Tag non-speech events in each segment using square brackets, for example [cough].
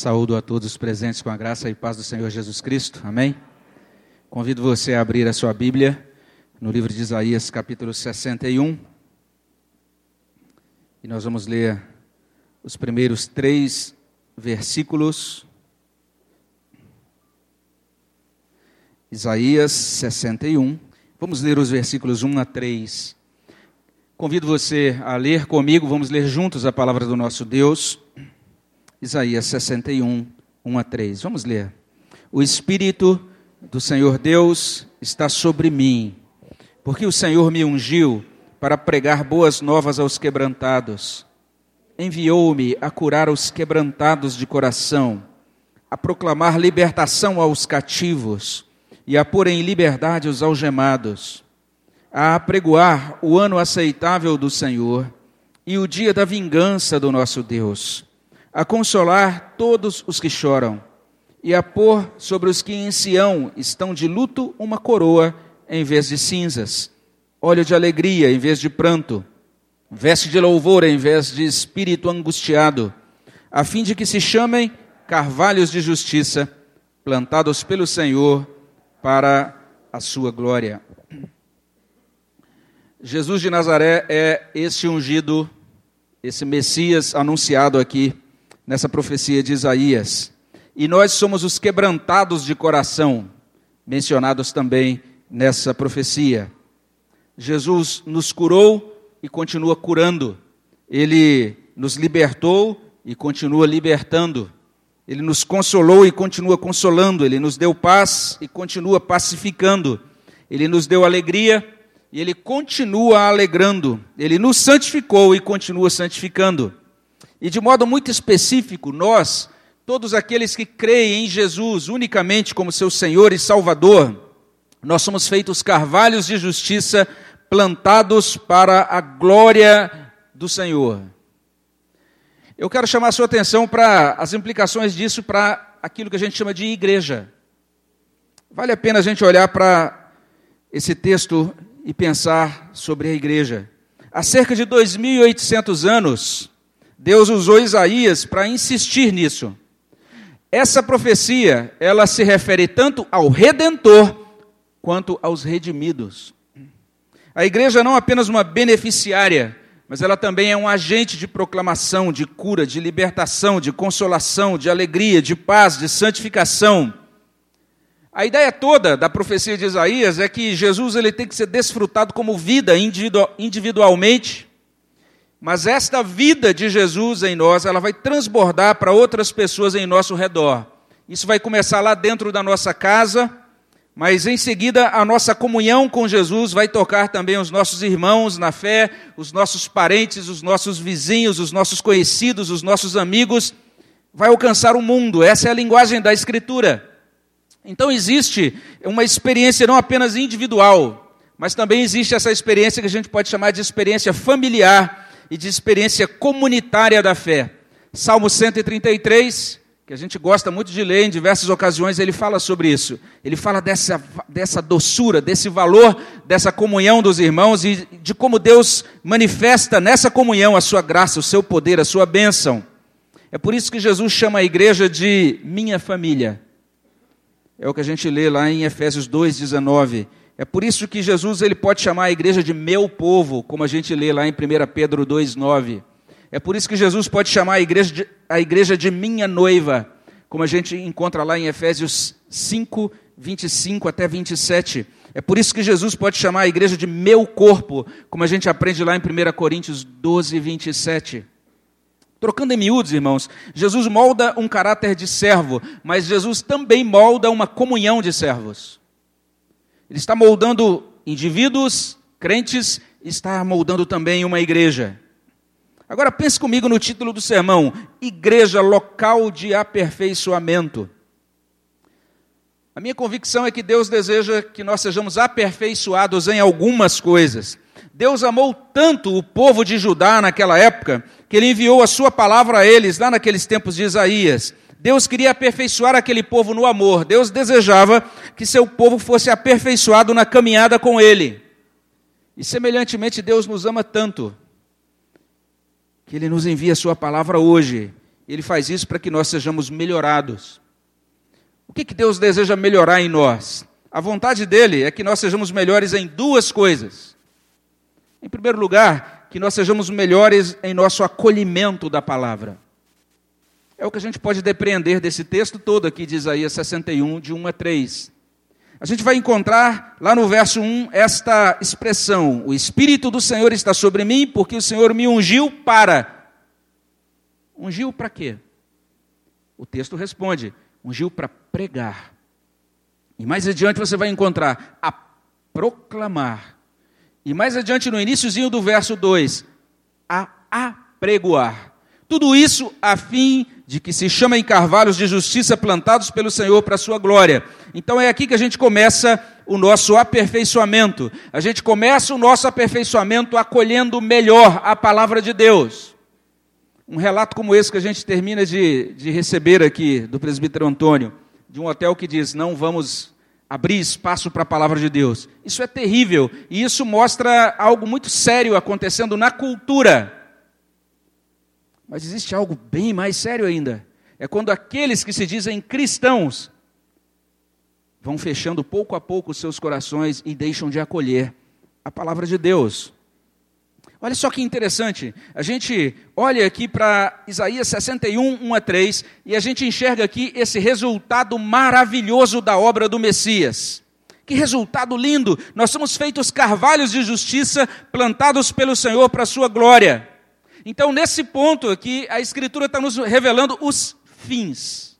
Saúdo a todos os presentes com a graça e paz do Senhor Jesus Cristo. Amém? Convido você a abrir a sua Bíblia no livro de Isaías, capítulo 61. E nós vamos ler os primeiros três versículos. Isaías 61. Vamos ler os versículos 1 a 3. Convido você a ler comigo, vamos ler juntos a palavra do nosso Deus. Isaías 61, 1 a 3. Vamos ler. O Espírito do Senhor Deus está sobre mim, porque o Senhor me ungiu para pregar boas novas aos quebrantados. Enviou-me a curar os quebrantados de coração, a proclamar libertação aos cativos e a pôr em liberdade os algemados, a apregoar o ano aceitável do Senhor e o dia da vingança do nosso Deus a consolar todos os que choram, e a pôr sobre os que em Sião estão de luto uma coroa em vez de cinzas, óleo de alegria em vez de pranto, veste de louvor em vez de espírito angustiado, a fim de que se chamem carvalhos de justiça, plantados pelo Senhor para a sua glória. Jesus de Nazaré é esse ungido, esse Messias anunciado aqui nessa profecia de Isaías. E nós somos os quebrantados de coração, mencionados também nessa profecia. Jesus nos curou e continua curando. Ele nos libertou e continua libertando. Ele nos consolou e continua consolando. Ele nos deu paz e continua pacificando. Ele nos deu alegria e ele continua alegrando. Ele nos santificou e continua santificando. E de modo muito específico, nós, todos aqueles que creem em Jesus unicamente como seu Senhor e Salvador, nós somos feitos carvalhos de justiça plantados para a glória do Senhor. Eu quero chamar a sua atenção para as implicações disso para aquilo que a gente chama de igreja. Vale a pena a gente olhar para esse texto e pensar sobre a igreja. Há cerca de 2.800 anos, Deus usou Isaías para insistir nisso. Essa profecia, ela se refere tanto ao redentor quanto aos redimidos. A igreja não é apenas uma beneficiária, mas ela também é um agente de proclamação, de cura, de libertação, de consolação, de alegria, de paz, de santificação. A ideia toda da profecia de Isaías é que Jesus ele tem que ser desfrutado como vida individualmente, mas esta vida de Jesus em nós, ela vai transbordar para outras pessoas em nosso redor. Isso vai começar lá dentro da nossa casa, mas em seguida a nossa comunhão com Jesus vai tocar também os nossos irmãos na fé, os nossos parentes, os nossos vizinhos, os nossos conhecidos, os nossos amigos. Vai alcançar o mundo. Essa é a linguagem da Escritura. Então existe uma experiência não apenas individual, mas também existe essa experiência que a gente pode chamar de experiência familiar e de experiência comunitária da fé. Salmo 133, que a gente gosta muito de ler em diversas ocasiões, ele fala sobre isso. Ele fala dessa, dessa doçura, desse valor, dessa comunhão dos irmãos e de como Deus manifesta nessa comunhão a sua graça, o seu poder, a sua bênção. É por isso que Jesus chama a igreja de minha família. É o que a gente lê lá em Efésios 2,19. É por isso que Jesus ele pode chamar a igreja de meu povo, como a gente lê lá em 1 Pedro 2,9. É por isso que Jesus pode chamar a igreja, de, a igreja de minha noiva, como a gente encontra lá em Efésios 5, 25 até 27. É por isso que Jesus pode chamar a igreja de meu corpo, como a gente aprende lá em 1 Coríntios 12, 27. Trocando em miúdos, irmãos, Jesus molda um caráter de servo, mas Jesus também molda uma comunhão de servos. Ele está moldando indivíduos, crentes, está moldando também uma igreja. Agora pense comigo no título do sermão: Igreja Local de Aperfeiçoamento. A minha convicção é que Deus deseja que nós sejamos aperfeiçoados em algumas coisas. Deus amou tanto o povo de Judá naquela época, que ele enviou a sua palavra a eles, lá naqueles tempos de Isaías. Deus queria aperfeiçoar aquele povo no amor. Deus desejava que seu povo fosse aperfeiçoado na caminhada com Ele. E semelhantemente, Deus nos ama tanto que Ele nos envia Sua palavra hoje. Ele faz isso para que nós sejamos melhorados. O que, que Deus deseja melhorar em nós? A vontade dele é que nós sejamos melhores em duas coisas. Em primeiro lugar, que nós sejamos melhores em nosso acolhimento da palavra. É o que a gente pode depreender desse texto todo aqui de Isaías 61, de 1 a 3. A gente vai encontrar lá no verso 1 esta expressão: O Espírito do Senhor está sobre mim, porque o Senhor me ungiu para. Ungiu para quê? O texto responde: ungiu para pregar. E mais adiante você vai encontrar a proclamar. E mais adiante, no iníciozinho do verso 2, a apregoar. Tudo isso a fim de que se chamem carvalhos de justiça plantados pelo Senhor para a sua glória. Então é aqui que a gente começa o nosso aperfeiçoamento. A gente começa o nosso aperfeiçoamento acolhendo melhor a palavra de Deus. Um relato como esse que a gente termina de, de receber aqui do presbítero Antônio, de um hotel que diz: não vamos abrir espaço para a palavra de Deus. Isso é terrível e isso mostra algo muito sério acontecendo na cultura mas existe algo bem mais sério ainda. É quando aqueles que se dizem cristãos vão fechando pouco a pouco seus corações e deixam de acolher a palavra de Deus. Olha só que interessante. A gente olha aqui para Isaías 61, 1 a 3, e a gente enxerga aqui esse resultado maravilhoso da obra do Messias. Que resultado lindo! Nós somos feitos carvalhos de justiça plantados pelo Senhor para a sua glória. Então, nesse ponto aqui, a Escritura está nos revelando os fins,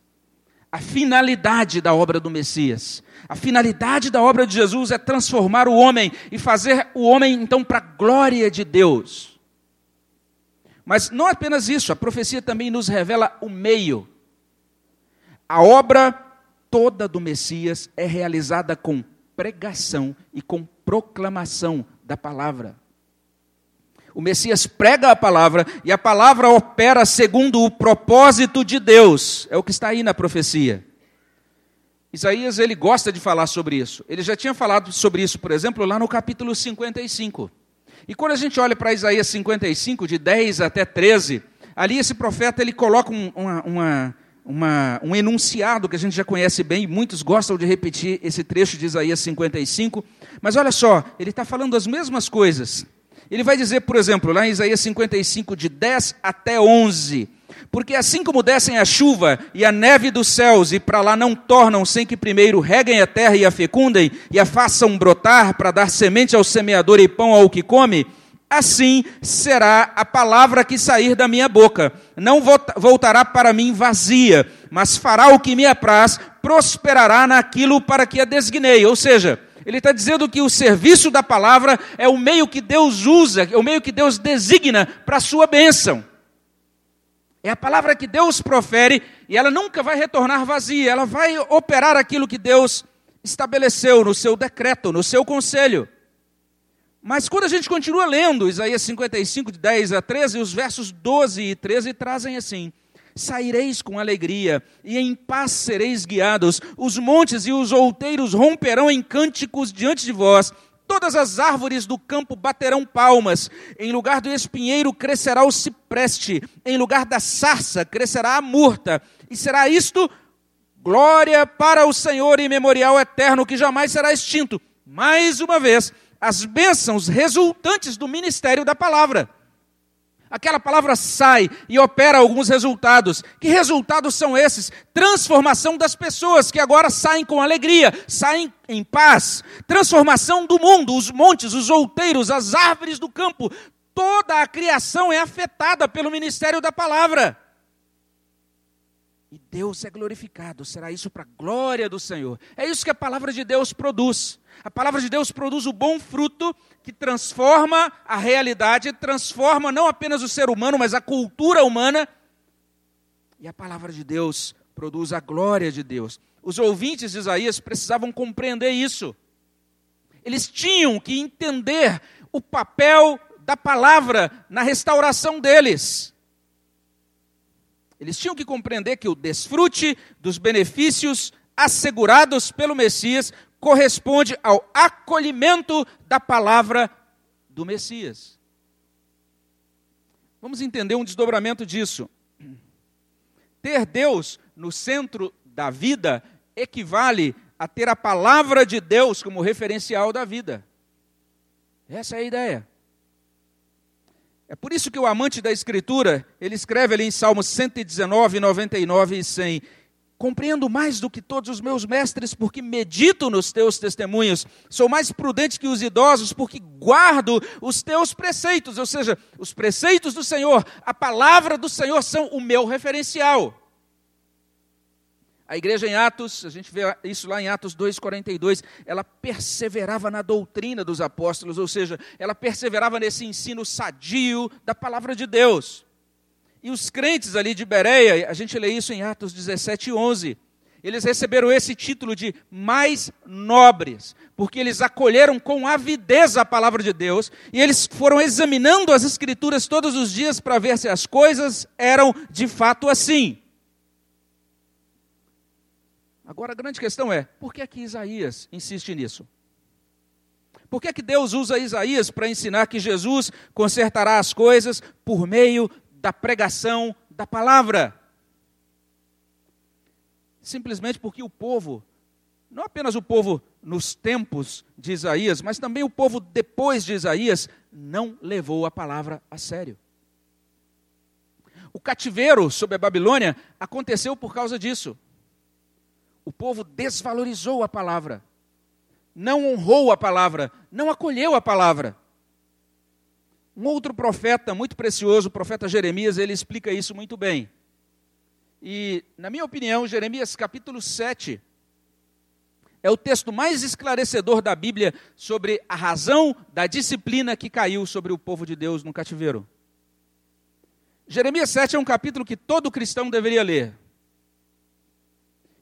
a finalidade da obra do Messias. A finalidade da obra de Jesus é transformar o homem e fazer o homem, então, para a glória de Deus. Mas não apenas isso, a profecia também nos revela o meio. A obra toda do Messias é realizada com pregação e com proclamação da palavra. O Messias prega a palavra e a palavra opera segundo o propósito de Deus. É o que está aí na profecia. Isaías ele gosta de falar sobre isso. Ele já tinha falado sobre isso, por exemplo, lá no capítulo 55. E quando a gente olha para Isaías 55, de 10 até 13, ali esse profeta ele coloca um, uma, uma, uma, um enunciado que a gente já conhece bem, muitos gostam de repetir esse trecho de Isaías 55. Mas olha só, ele está falando as mesmas coisas. Ele vai dizer, por exemplo, lá em Isaías 55, de 10 até 11: Porque assim como descem a chuva e a neve dos céus, e para lá não tornam sem que primeiro reguem a terra e a fecundem, e a façam brotar para dar semente ao semeador e pão ao que come, assim será a palavra que sair da minha boca. Não voltará para mim vazia, mas fará o que me apraz, prosperará naquilo para que a designei. Ou seja, ele está dizendo que o serviço da palavra é o meio que Deus usa, é o meio que Deus designa para a sua bênção. É a palavra que Deus profere e ela nunca vai retornar vazia, ela vai operar aquilo que Deus estabeleceu no seu decreto, no seu conselho. Mas quando a gente continua lendo Isaías 55, de 10 a 13, os versos 12 e 13 trazem assim: Saireis com alegria, e em paz sereis guiados. Os montes e os outeiros romperão em cânticos diante de vós. Todas as árvores do campo baterão palmas. Em lugar do espinheiro crescerá o cipreste. Em lugar da sarça crescerá a murta. E será isto glória para o Senhor e memorial eterno que jamais será extinto. Mais uma vez, as bênçãos resultantes do ministério da palavra. Aquela palavra sai e opera alguns resultados. Que resultados são esses? Transformação das pessoas que agora saem com alegria, saem em paz. Transformação do mundo, os montes, os outeiros, as árvores do campo. Toda a criação é afetada pelo ministério da palavra. E Deus é glorificado, será isso para a glória do Senhor. É isso que a palavra de Deus produz. A palavra de Deus produz o bom fruto que transforma a realidade, transforma não apenas o ser humano, mas a cultura humana. E a palavra de Deus produz a glória de Deus. Os ouvintes de Isaías precisavam compreender isso. Eles tinham que entender o papel da palavra na restauração deles. Eles tinham que compreender que o desfrute dos benefícios assegurados pelo Messias corresponde ao acolhimento da palavra do Messias. Vamos entender um desdobramento disso. ter Deus no centro da vida equivale a ter a palavra de Deus como referencial da vida. Essa é a ideia. É por isso que o amante da Escritura, ele escreve ali em Salmos 119, 99 e 100, Compreendo mais do que todos os meus mestres, porque medito nos teus testemunhos. Sou mais prudente que os idosos, porque guardo os teus preceitos. Ou seja, os preceitos do Senhor, a palavra do Senhor são o meu referencial. A igreja em Atos, a gente vê isso lá em Atos 2,42, ela perseverava na doutrina dos apóstolos, ou seja, ela perseverava nesse ensino sadio da palavra de Deus. E os crentes ali de Bereia, a gente lê isso em Atos 17, 11. Eles receberam esse título de mais nobres, porque eles acolheram com avidez a palavra de Deus e eles foram examinando as Escrituras todos os dias para ver se as coisas eram de fato assim. Agora a grande questão é: por que é que Isaías insiste nisso? Por que, é que Deus usa Isaías para ensinar que Jesus consertará as coisas por meio da pregação da palavra. Simplesmente porque o povo, não apenas o povo nos tempos de Isaías, mas também o povo depois de Isaías, não levou a palavra a sério. O cativeiro sobre a Babilônia aconteceu por causa disso. O povo desvalorizou a palavra, não honrou a palavra, não acolheu a palavra. Um outro profeta muito precioso, o profeta Jeremias, ele explica isso muito bem. E, na minha opinião, Jeremias capítulo 7 é o texto mais esclarecedor da Bíblia sobre a razão da disciplina que caiu sobre o povo de Deus no cativeiro. Jeremias 7 é um capítulo que todo cristão deveria ler.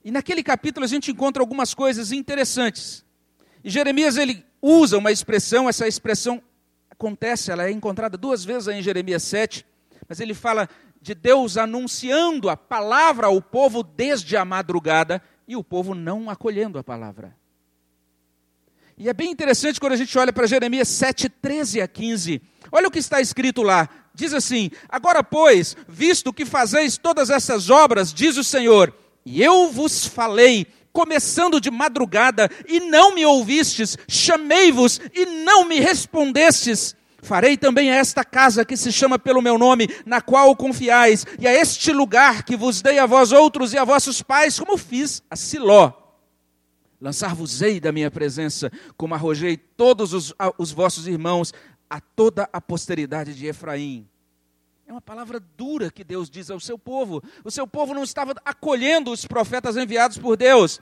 E naquele capítulo a gente encontra algumas coisas interessantes. E Jeremias ele usa uma expressão, essa expressão acontece, ela é encontrada duas vezes em Jeremias 7, mas ele fala de Deus anunciando a palavra ao povo desde a madrugada e o povo não acolhendo a palavra. E é bem interessante quando a gente olha para Jeremias 7, 13 a 15. Olha o que está escrito lá. Diz assim: Agora, pois, visto que fazeis todas essas obras, diz o Senhor, e eu vos falei começando de madrugada, e não me ouvistes, chamei-vos e não me respondestes. Farei também a esta casa que se chama pelo meu nome, na qual confiais, e a este lugar que vos dei a vós outros e a vossos pais, como fiz a Siló. Lançar-vos-ei da minha presença, como arrojei todos os, os vossos irmãos, a toda a posteridade de Efraim. É uma palavra dura que Deus diz ao seu povo. O seu povo não estava acolhendo os profetas enviados por Deus.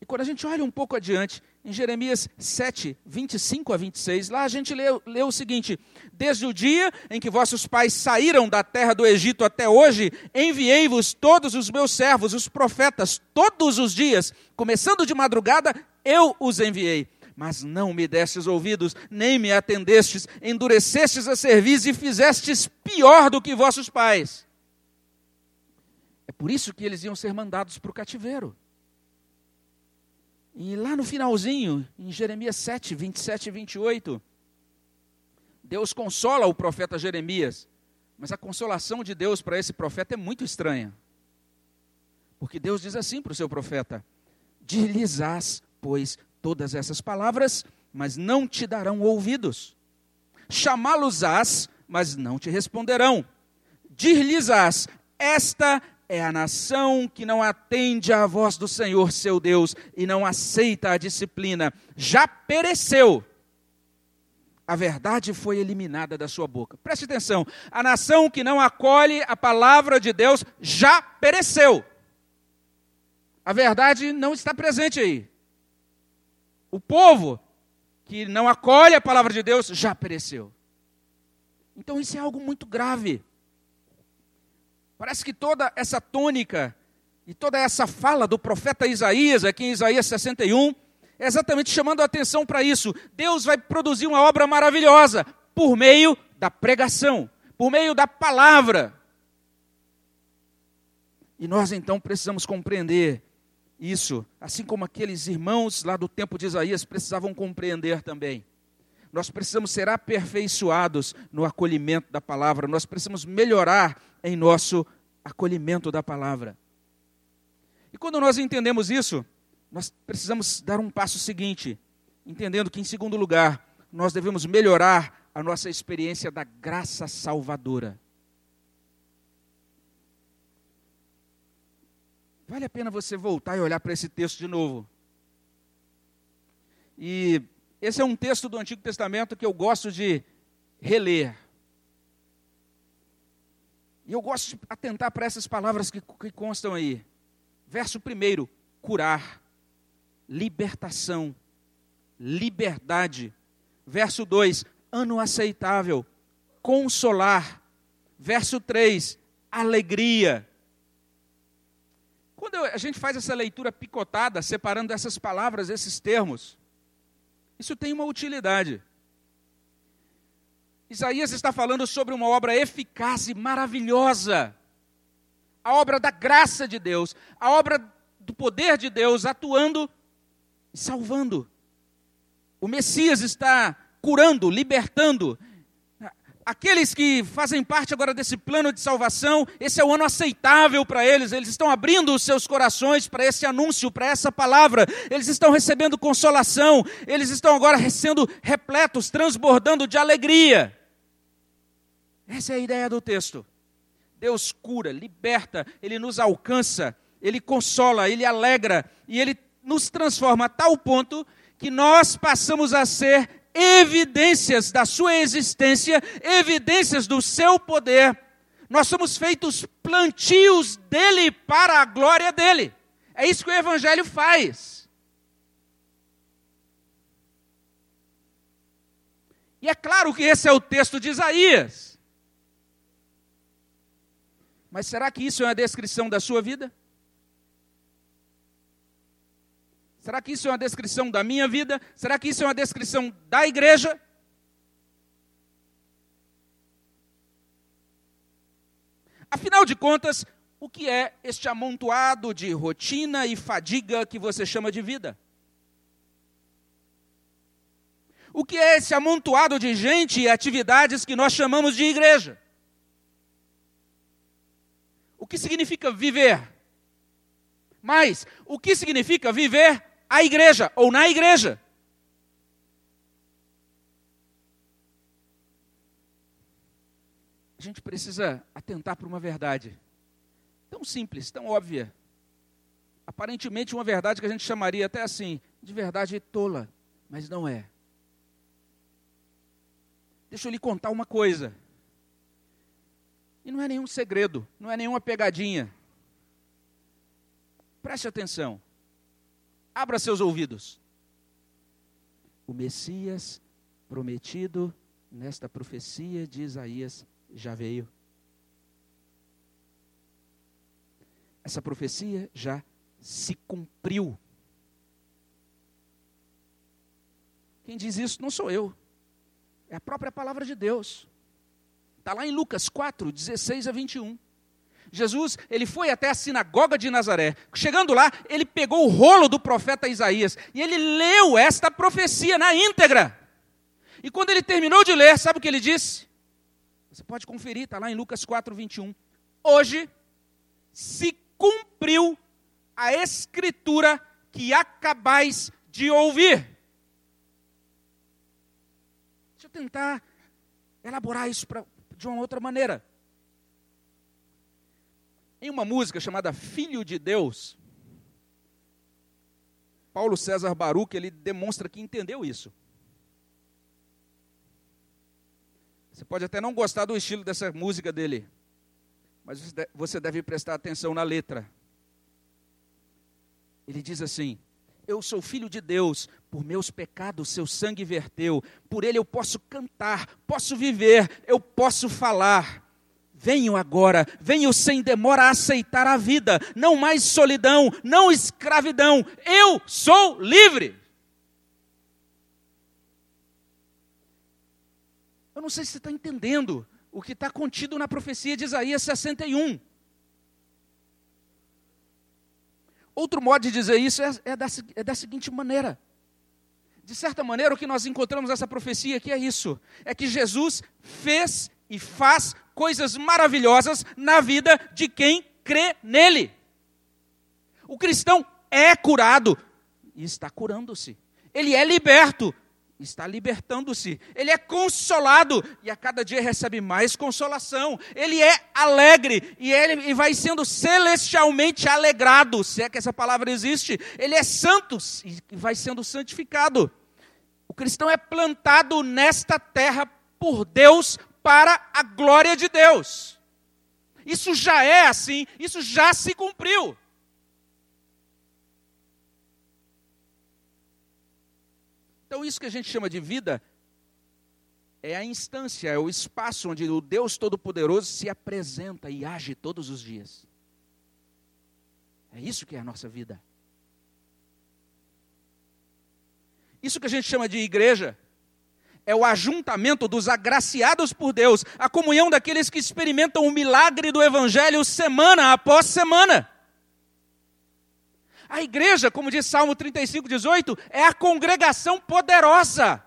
E quando a gente olha um pouco adiante, em Jeremias 7, 25 a 26, lá a gente lê, lê, o seguinte: Desde o dia em que vossos pais saíram da terra do Egito até hoje, enviei-vos todos os meus servos, os profetas, todos os dias, começando de madrugada, eu os enviei mas não me destes ouvidos, nem me atendestes, endurecestes a cerviz e fizestes pior do que vossos pais. É por isso que eles iam ser mandados para o cativeiro. E lá no finalzinho, em Jeremias 7, 27 e 28, Deus consola o profeta Jeremias, mas a consolação de Deus para esse profeta é muito estranha. Porque Deus diz assim para o seu profeta: Dir-lhes-ás, pois, todas essas palavras, mas não te darão ouvidos. Chamá-los-ás, mas não te responderão. Dir-lhes-ás: Esta é a nação que não atende à voz do Senhor seu Deus e não aceita a disciplina. Já pereceu. A verdade foi eliminada da sua boca. Preste atenção: a nação que não acolhe a palavra de Deus já pereceu. A verdade não está presente aí. O povo que não acolhe a palavra de Deus já pereceu. Então isso é algo muito grave. Parece que toda essa tônica e toda essa fala do profeta Isaías, aqui em Isaías 61, é exatamente chamando a atenção para isso. Deus vai produzir uma obra maravilhosa por meio da pregação, por meio da palavra. E nós então precisamos compreender isso, assim como aqueles irmãos lá do tempo de Isaías precisavam compreender também. Nós precisamos ser aperfeiçoados no acolhimento da palavra, nós precisamos melhorar em nosso acolhimento da palavra. E quando nós entendemos isso, nós precisamos dar um passo seguinte, entendendo que, em segundo lugar, nós devemos melhorar a nossa experiência da graça salvadora. Vale a pena você voltar e olhar para esse texto de novo. E esse é um texto do Antigo Testamento que eu gosto de reler. E eu gosto de atentar para essas palavras que, que constam aí. Verso 1: curar, libertação, liberdade. Verso 2: ano aceitável, consolar. Verso 3: alegria. Quando a gente faz essa leitura picotada, separando essas palavras, esses termos, isso tem uma utilidade. Isaías está falando sobre uma obra eficaz e maravilhosa. A obra da graça de Deus, a obra do poder de Deus atuando e salvando. O Messias está curando, libertando, aqueles que fazem parte agora desse plano de salvação, esse é o ano aceitável para eles, eles estão abrindo os seus corações para esse anúncio, para essa palavra, eles estão recebendo consolação, eles estão agora sendo repletos, transbordando de alegria. Essa é a ideia do texto. Deus cura, liberta, Ele nos alcança, Ele consola, Ele alegra e Ele nos transforma a tal ponto que nós passamos a ser evidências da sua existência, evidências do seu poder. Nós somos feitos plantios dele para a glória dele. É isso que o Evangelho faz. E é claro que esse é o texto de Isaías. Mas será que isso é uma descrição da sua vida? Será que isso é uma descrição da minha vida? Será que isso é uma descrição da igreja? Afinal de contas, o que é este amontoado de rotina e fadiga que você chama de vida? O que é esse amontoado de gente e atividades que nós chamamos de igreja? O que significa viver? Mas, o que significa viver a igreja ou na igreja. A gente precisa atentar para uma verdade tão simples, tão óbvia. Aparentemente, uma verdade que a gente chamaria até assim, de verdade tola, mas não é. Deixa eu lhe contar uma coisa. E não é nenhum segredo, não é nenhuma pegadinha. Preste atenção. Abra seus ouvidos. O Messias prometido nesta profecia de Isaías já veio. Essa profecia já se cumpriu. Quem diz isso não sou eu, é a própria palavra de Deus. Está lá em Lucas 4, 16 a 21. Jesus, ele foi até a sinagoga de Nazaré. Chegando lá, ele pegou o rolo do profeta Isaías e ele leu esta profecia na íntegra. E quando ele terminou de ler, sabe o que ele disse? Você pode conferir, está lá em Lucas 4, 21. Hoje se cumpriu a escritura que acabais de ouvir. Deixa eu tentar elaborar isso pra, de uma outra maneira. Em uma música chamada Filho de Deus, Paulo César Baruch, ele demonstra que entendeu isso. Você pode até não gostar do estilo dessa música dele, mas você deve prestar atenção na letra. Ele diz assim: Eu sou filho de Deus, por meus pecados seu sangue verteu, por ele eu posso cantar, posso viver, eu posso falar. Venham agora, venham sem demora a aceitar a vida, não mais solidão, não escravidão, eu sou livre. Eu não sei se você está entendendo o que está contido na profecia de Isaías 61. Outro modo de dizer isso é, é, da, é da seguinte maneira. De certa maneira, o que nós encontramos nessa profecia aqui é isso: é que Jesus fez e faz coisas maravilhosas na vida de quem crê nele. O cristão é curado e está curando-se. Ele é liberto está libertando-se. Ele é consolado e a cada dia recebe mais consolação. Ele é alegre e ele e vai sendo celestialmente alegrado, se é que essa palavra existe. Ele é santo e vai sendo santificado. O cristão é plantado nesta terra por Deus para a glória de Deus. Isso já é assim, isso já se cumpriu. Então, isso que a gente chama de vida é a instância, é o espaço onde o Deus Todo-Poderoso se apresenta e age todos os dias. É isso que é a nossa vida. Isso que a gente chama de igreja é o ajuntamento dos agraciados por Deus, a comunhão daqueles que experimentam o milagre do Evangelho semana após semana. A igreja, como diz Salmo 35, 18, é a congregação poderosa.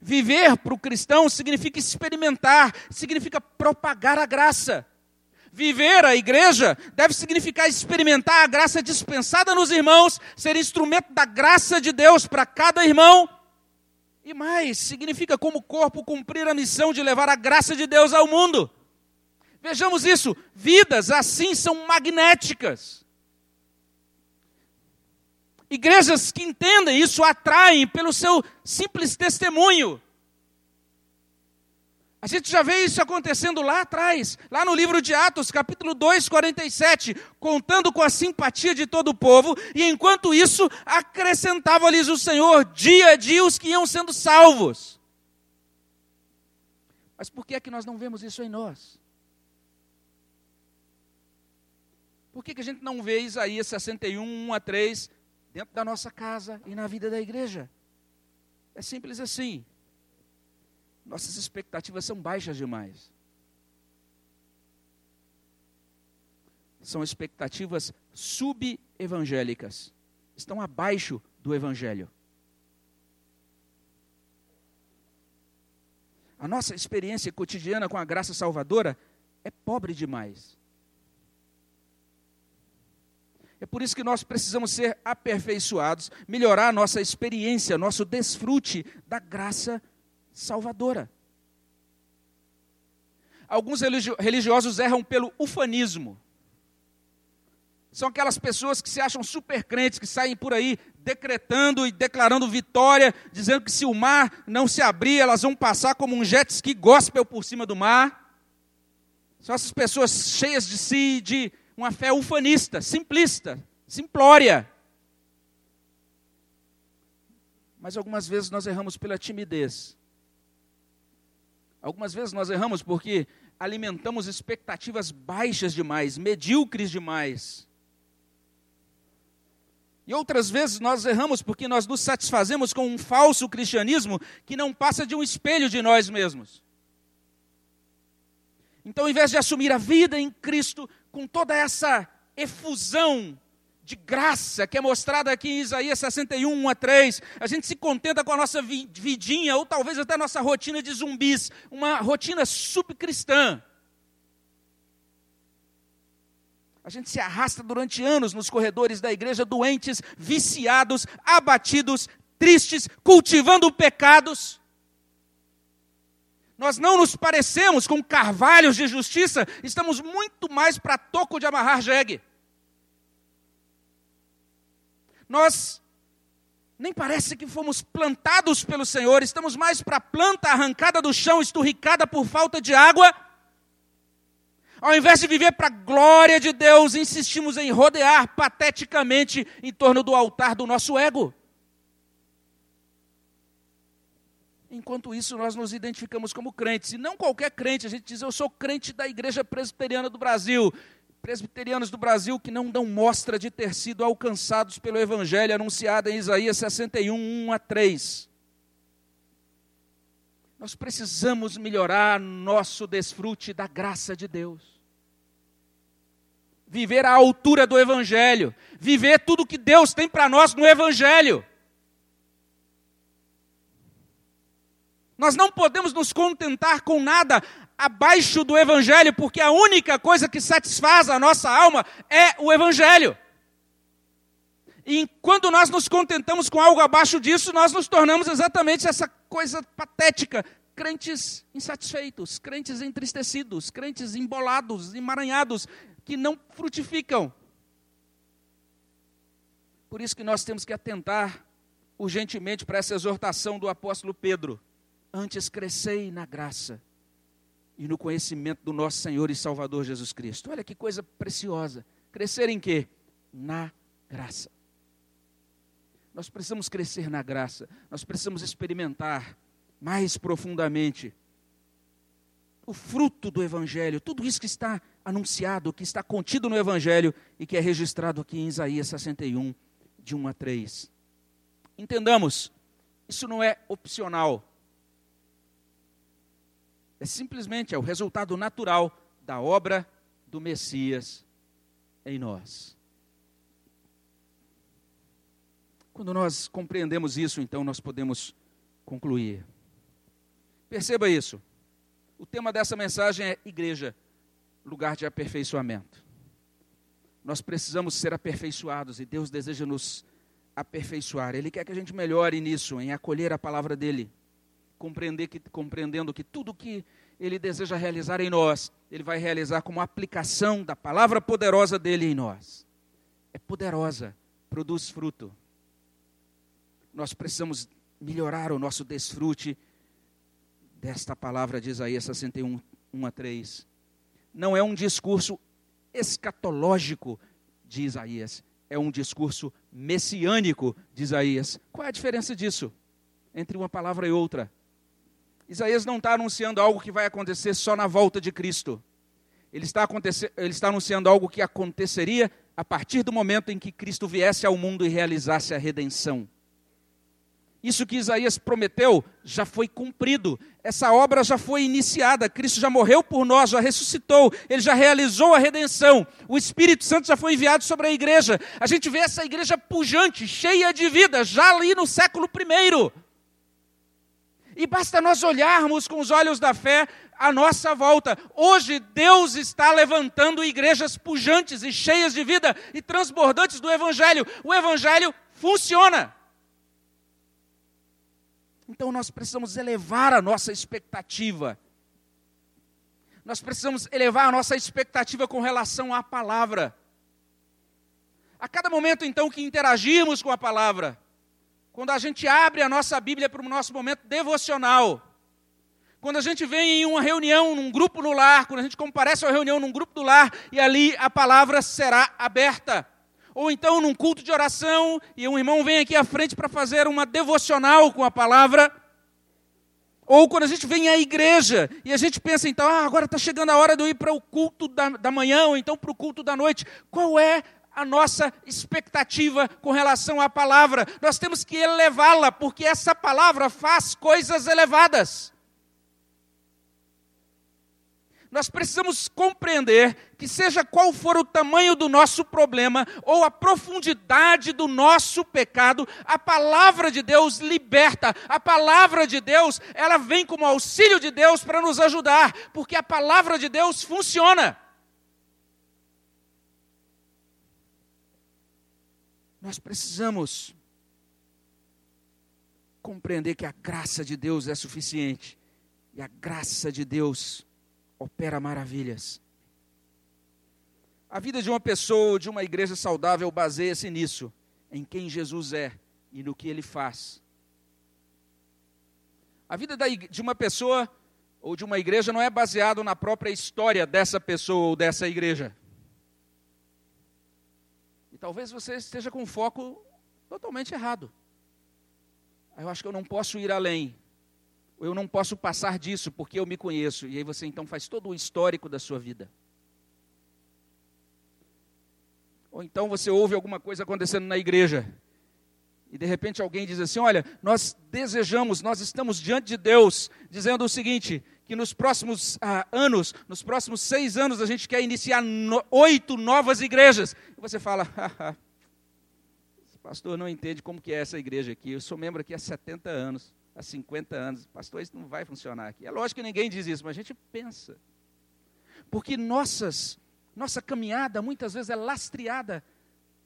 Viver para o cristão significa experimentar, significa propagar a graça. Viver a igreja deve significar experimentar a graça dispensada nos irmãos, ser instrumento da graça de Deus para cada irmão. E mais, significa como corpo cumprir a missão de levar a graça de Deus ao mundo. Vejamos isso, vidas assim são magnéticas. Igrejas que entendem isso atraem pelo seu simples testemunho. A gente já vê isso acontecendo lá atrás, lá no livro de Atos, capítulo 2, 47, contando com a simpatia de todo o povo, e enquanto isso, acrescentava-lhes o Senhor dia a dia os que iam sendo salvos. Mas por que é que nós não vemos isso em nós? Por que, que a gente não vê Isaías 61, 1 a 3 dentro da nossa casa e na vida da igreja? É simples assim. Nossas expectativas são baixas demais. São expectativas sub-evangélicas. Estão abaixo do evangelho. A nossa experiência cotidiana com a graça salvadora é pobre demais. É por isso que nós precisamos ser aperfeiçoados, melhorar nossa experiência, nosso desfrute da graça salvadora. Alguns religiosos erram pelo ufanismo. São aquelas pessoas que se acham super crentes, que saem por aí decretando e declarando vitória, dizendo que se o mar não se abrir, elas vão passar como um jet ski gospel por cima do mar. São essas pessoas cheias de si, de uma fé ufanista, simplista, simplória. Mas algumas vezes nós erramos pela timidez. Algumas vezes nós erramos porque alimentamos expectativas baixas demais, medíocres demais. E outras vezes nós erramos porque nós nos satisfazemos com um falso cristianismo que não passa de um espelho de nós mesmos. Então, ao invés de assumir a vida em Cristo com toda essa efusão de graça que é mostrada aqui em Isaías 61, 1 a 3, a gente se contenta com a nossa vidinha, ou talvez até a nossa rotina de zumbis, uma rotina subcristã. A gente se arrasta durante anos nos corredores da igreja, doentes, viciados, abatidos, tristes, cultivando pecados. Nós não nos parecemos com carvalhos de justiça, estamos muito mais para toco de amarrar jegue. Nós nem parece que fomos plantados pelo Senhor, estamos mais para planta arrancada do chão, esturricada por falta de água. Ao invés de viver para a glória de Deus, insistimos em rodear pateticamente em torno do altar do nosso ego. Enquanto isso, nós nos identificamos como crentes. E não qualquer crente, a gente diz, eu sou crente da Igreja Presbiteriana do Brasil. Presbiterianos do Brasil que não dão mostra de ter sido alcançados pelo Evangelho anunciado em Isaías 61, 1 a 3. Nós precisamos melhorar nosso desfrute da graça de Deus. Viver à altura do Evangelho. Viver tudo que Deus tem para nós no Evangelho. Nós não podemos nos contentar com nada abaixo do Evangelho, porque a única coisa que satisfaz a nossa alma é o Evangelho. E quando nós nos contentamos com algo abaixo disso, nós nos tornamos exatamente essa coisa patética. Crentes insatisfeitos, crentes entristecidos, crentes embolados, emaranhados, que não frutificam. Por isso que nós temos que atentar urgentemente para essa exortação do apóstolo Pedro. Antes crescei na graça e no conhecimento do nosso Senhor e Salvador Jesus Cristo. Olha que coisa preciosa. Crescer em quê? Na graça. Nós precisamos crescer na graça. Nós precisamos experimentar mais profundamente o fruto do Evangelho, tudo isso que está anunciado, que está contido no Evangelho e que é registrado aqui em Isaías 61, de 1 a 3. Entendamos, isso não é opcional. É simplesmente é o resultado natural da obra do Messias em nós. Quando nós compreendemos isso, então nós podemos concluir. Perceba isso. O tema dessa mensagem é igreja, lugar de aperfeiçoamento. Nós precisamos ser aperfeiçoados e Deus deseja nos aperfeiçoar. Ele quer que a gente melhore nisso, em acolher a palavra dele, compreender que, compreendendo que tudo que ele deseja realizar em nós, ele vai realizar como aplicação da palavra poderosa dele em nós. É poderosa, produz fruto. Nós precisamos melhorar o nosso desfrute desta palavra de Isaías 61, 1 a 3. Não é um discurso escatológico de Isaías, é um discurso messiânico de Isaías. Qual é a diferença disso entre uma palavra e outra? Isaías não está anunciando algo que vai acontecer só na volta de Cristo. Ele está, ele está anunciando algo que aconteceria a partir do momento em que Cristo viesse ao mundo e realizasse a redenção. Isso que Isaías prometeu já foi cumprido. Essa obra já foi iniciada. Cristo já morreu por nós, já ressuscitou, ele já realizou a redenção. O Espírito Santo já foi enviado sobre a igreja. A gente vê essa igreja pujante, cheia de vida, já ali no século I. E basta nós olharmos com os olhos da fé à nossa volta. Hoje Deus está levantando igrejas pujantes e cheias de vida e transbordantes do Evangelho. O Evangelho funciona. Então nós precisamos elevar a nossa expectativa. Nós precisamos elevar a nossa expectativa com relação à palavra. A cada momento, então, que interagirmos com a palavra, quando a gente abre a nossa Bíblia para o nosso momento devocional, quando a gente vem em uma reunião, num grupo no lar, quando a gente comparece a uma reunião num grupo do lar, e ali a palavra será aberta ou então num culto de oração e um irmão vem aqui à frente para fazer uma devocional com a palavra, ou quando a gente vem à igreja e a gente pensa, então, ah, agora está chegando a hora de eu ir para o culto da, da manhã, ou então para o culto da noite. Qual é a nossa expectativa com relação à palavra? Nós temos que elevá-la, porque essa palavra faz coisas elevadas. nós precisamos compreender que, seja qual for o tamanho do nosso problema ou a profundidade do nosso pecado, a palavra de Deus liberta, a palavra de Deus, ela vem como auxílio de Deus para nos ajudar, porque a palavra de Deus funciona. Nós precisamos compreender que a graça de Deus é suficiente e a graça de Deus opera maravilhas. A vida de uma pessoa, de uma igreja saudável, baseia-se nisso, em quem Jesus é e no que ele faz. A vida de uma pessoa ou de uma igreja não é baseado na própria história dessa pessoa ou dessa igreja. Talvez você esteja com um foco totalmente errado. Eu acho que eu não posso ir além eu não posso passar disso porque eu me conheço. E aí você então faz todo o histórico da sua vida. Ou então você ouve alguma coisa acontecendo na igreja. E de repente alguém diz assim: Olha, nós desejamos, nós estamos diante de Deus, dizendo o seguinte: que nos próximos ah, anos, nos próximos seis anos, a gente quer iniciar no, oito novas igrejas. E você fala: [laughs] Esse pastor não entende como que é essa igreja aqui. Eu sou membro aqui há 70 anos. há 50 anos. Pastor, isso não vai funcionar aqui. É lógico que ninguém diz isso, mas a gente pensa. Porque nossas, nossa caminhada muitas vezes é lastreada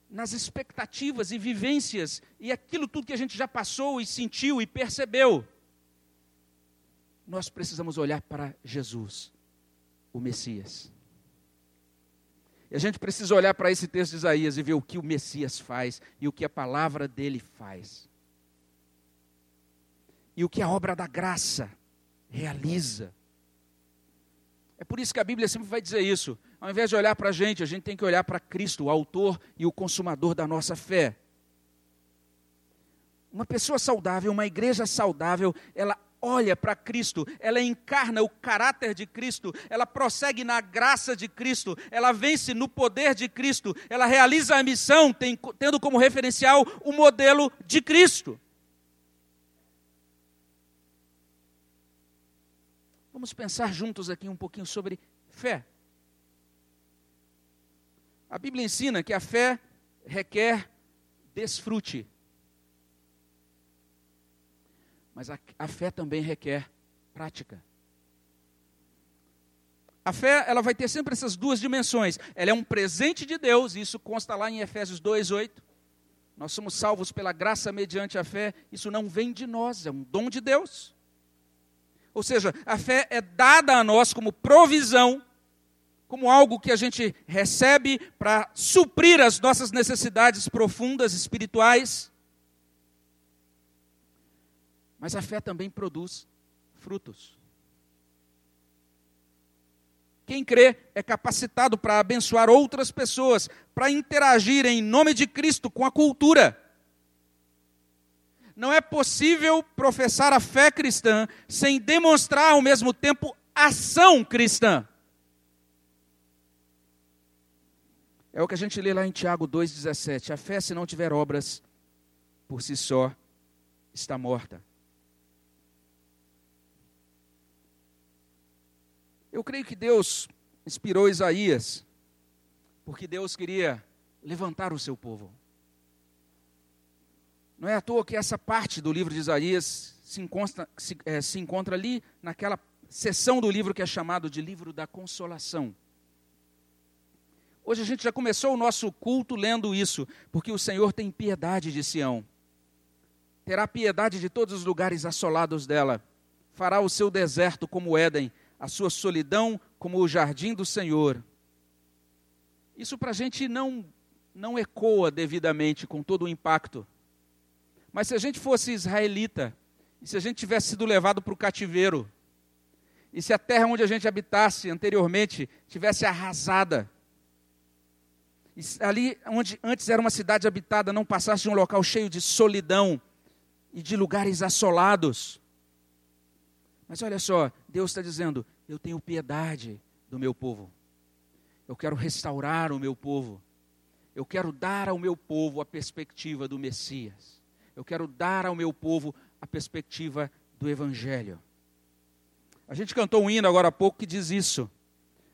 nas expectativas e vivências e aquilo tudo que a gente já passou e sentiu e percebeu. Nós precisamos olhar para Jesus, o Messias. E a gente precisa olhar para esse texto de Isaías e ver o que o Messias faz e o que a palavra dele faz. E o que a obra da graça realiza. É por isso que a Bíblia sempre vai dizer isso. Ao invés de olhar para a gente, a gente tem que olhar para Cristo, o autor e o consumador da nossa fé. Uma pessoa saudável, uma igreja saudável, ela olha para Cristo, ela encarna o caráter de Cristo, ela prossegue na graça de Cristo, ela vence no poder de Cristo, ela realiza a missão tem, tendo como referencial o modelo de Cristo. Vamos pensar juntos aqui um pouquinho sobre fé. A Bíblia ensina que a fé requer desfrute. Mas a, a fé também requer prática. A fé, ela vai ter sempre essas duas dimensões. Ela é um presente de Deus, isso consta lá em Efésios 2:8. Nós somos salvos pela graça mediante a fé. Isso não vem de nós, é um dom de Deus. Ou seja, a fé é dada a nós como provisão como algo que a gente recebe para suprir as nossas necessidades profundas espirituais. Mas a fé também produz frutos. Quem crê é capacitado para abençoar outras pessoas, para interagir em nome de Cristo com a cultura. Não é possível professar a fé cristã sem demonstrar ao mesmo tempo ação cristã. É o que a gente lê lá em Tiago 2,17. A fé, se não tiver obras, por si só, está morta. Eu creio que Deus inspirou Isaías, porque Deus queria levantar o seu povo. Não é à toa que essa parte do livro de Isaías se encontra, se, é, se encontra ali naquela seção do livro que é chamado de livro da consolação. Hoje a gente já começou o nosso culto lendo isso, porque o Senhor tem piedade de Sião. Terá piedade de todos os lugares assolados dela. Fará o seu deserto como Éden, a sua solidão como o jardim do Senhor. Isso para a gente não, não ecoa devidamente com todo o impacto. Mas se a gente fosse israelita, e se a gente tivesse sido levado para o cativeiro, e se a terra onde a gente habitasse anteriormente tivesse arrasada, ali onde antes era uma cidade habitada, não passasse de um local cheio de solidão e de lugares assolados. Mas olha só, Deus está dizendo: eu tenho piedade do meu povo. Eu quero restaurar o meu povo. Eu quero dar ao meu povo a perspectiva do Messias. Eu quero dar ao meu povo a perspectiva do Evangelho. A gente cantou um hino agora há pouco que diz isso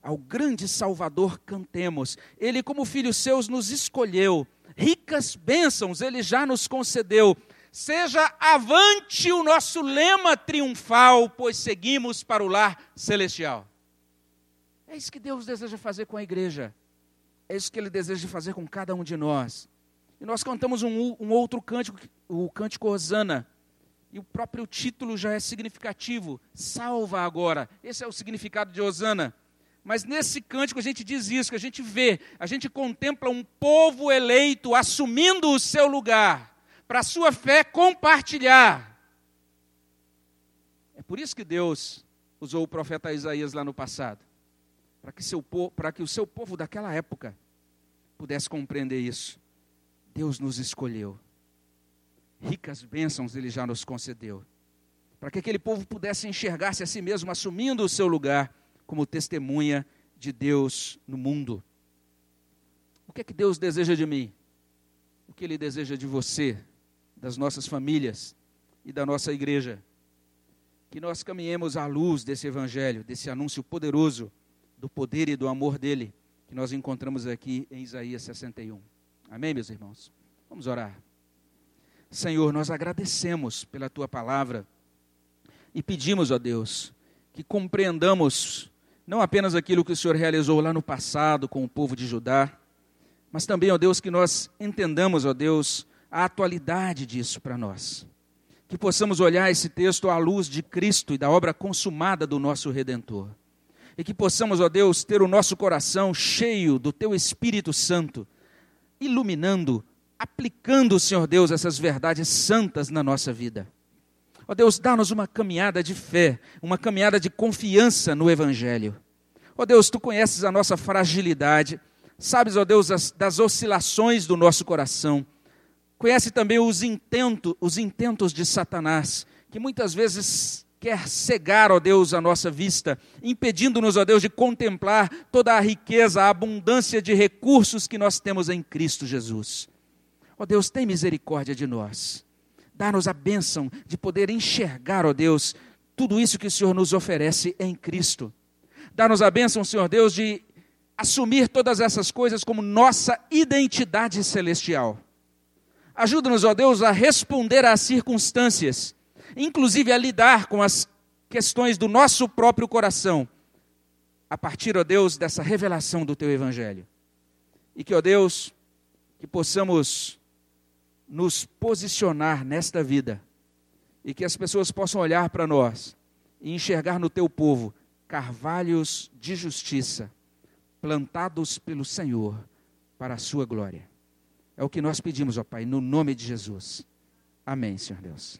ao grande Salvador cantemos. Ele, como filhos seus, nos escolheu. Ricas bênçãos ele já nos concedeu. Seja avante o nosso lema triunfal, pois seguimos para o lar celestial. É isso que Deus deseja fazer com a igreja. É isso que Ele deseja fazer com cada um de nós. E nós cantamos um, um outro cântico, o cântico Osana. E o próprio título já é significativo. Salva agora. Esse é o significado de Osana. Mas nesse cântico a gente diz isso, que a gente vê, a gente contempla um povo eleito assumindo o seu lugar, para a sua fé compartilhar. É por isso que Deus usou o profeta Isaías lá no passado, para que, que o seu povo daquela época pudesse compreender isso. Deus nos escolheu, ricas bênçãos Ele já nos concedeu, para que aquele povo pudesse enxergar-se a si mesmo assumindo o seu lugar como testemunha de Deus no mundo. O que é que Deus deseja de mim? O que Ele deseja de você, das nossas famílias e da nossa igreja? Que nós caminhemos à luz desse Evangelho, desse anúncio poderoso do poder e do amor dele, que nós encontramos aqui em Isaías 61. Amém, meus irmãos? Vamos orar. Senhor, nós agradecemos pela tua palavra E pedimos, ó Deus, que compreendamos não apenas aquilo que o Senhor realizou lá no passado com o povo de Judá, mas também, ó Deus, que nós entendamos, ó Deus, a atualidade disso para nós. Que possamos olhar esse texto à luz de Cristo e da obra consumada do nosso Redentor. E que possamos, ó Deus, ter o nosso coração cheio do Teu Espírito Santo, iluminando, aplicando, Senhor Deus, essas verdades santas na nossa vida. Ó Deus, dá-nos uma caminhada de fé, uma caminhada de confiança no Evangelho. Ó Deus, tu conheces a nossa fragilidade, sabes, ó Deus, as, das oscilações do nosso coração. Conhece também os, intento, os intentos de Satanás, que muitas vezes quer cegar, ó Deus, a nossa vista, impedindo-nos, ó Deus, de contemplar toda a riqueza, a abundância de recursos que nós temos em Cristo Jesus. Ó Deus, tem misericórdia de nós Dá-nos a bênção de poder enxergar, ó Deus, tudo isso que o Senhor nos oferece em Cristo. Dá-nos a bênção, Senhor Deus, de assumir todas essas coisas como nossa identidade celestial. Ajuda-nos, ó Deus, a responder às circunstâncias, inclusive a lidar com as questões do nosso próprio coração, a partir, ó Deus, dessa revelação do teu evangelho. E que, ó Deus, que possamos nos posicionar nesta vida e que as pessoas possam olhar para nós e enxergar no teu povo carvalhos de justiça plantados pelo Senhor para a sua glória. É o que nós pedimos, ó Pai, no nome de Jesus. Amém, Senhor Deus.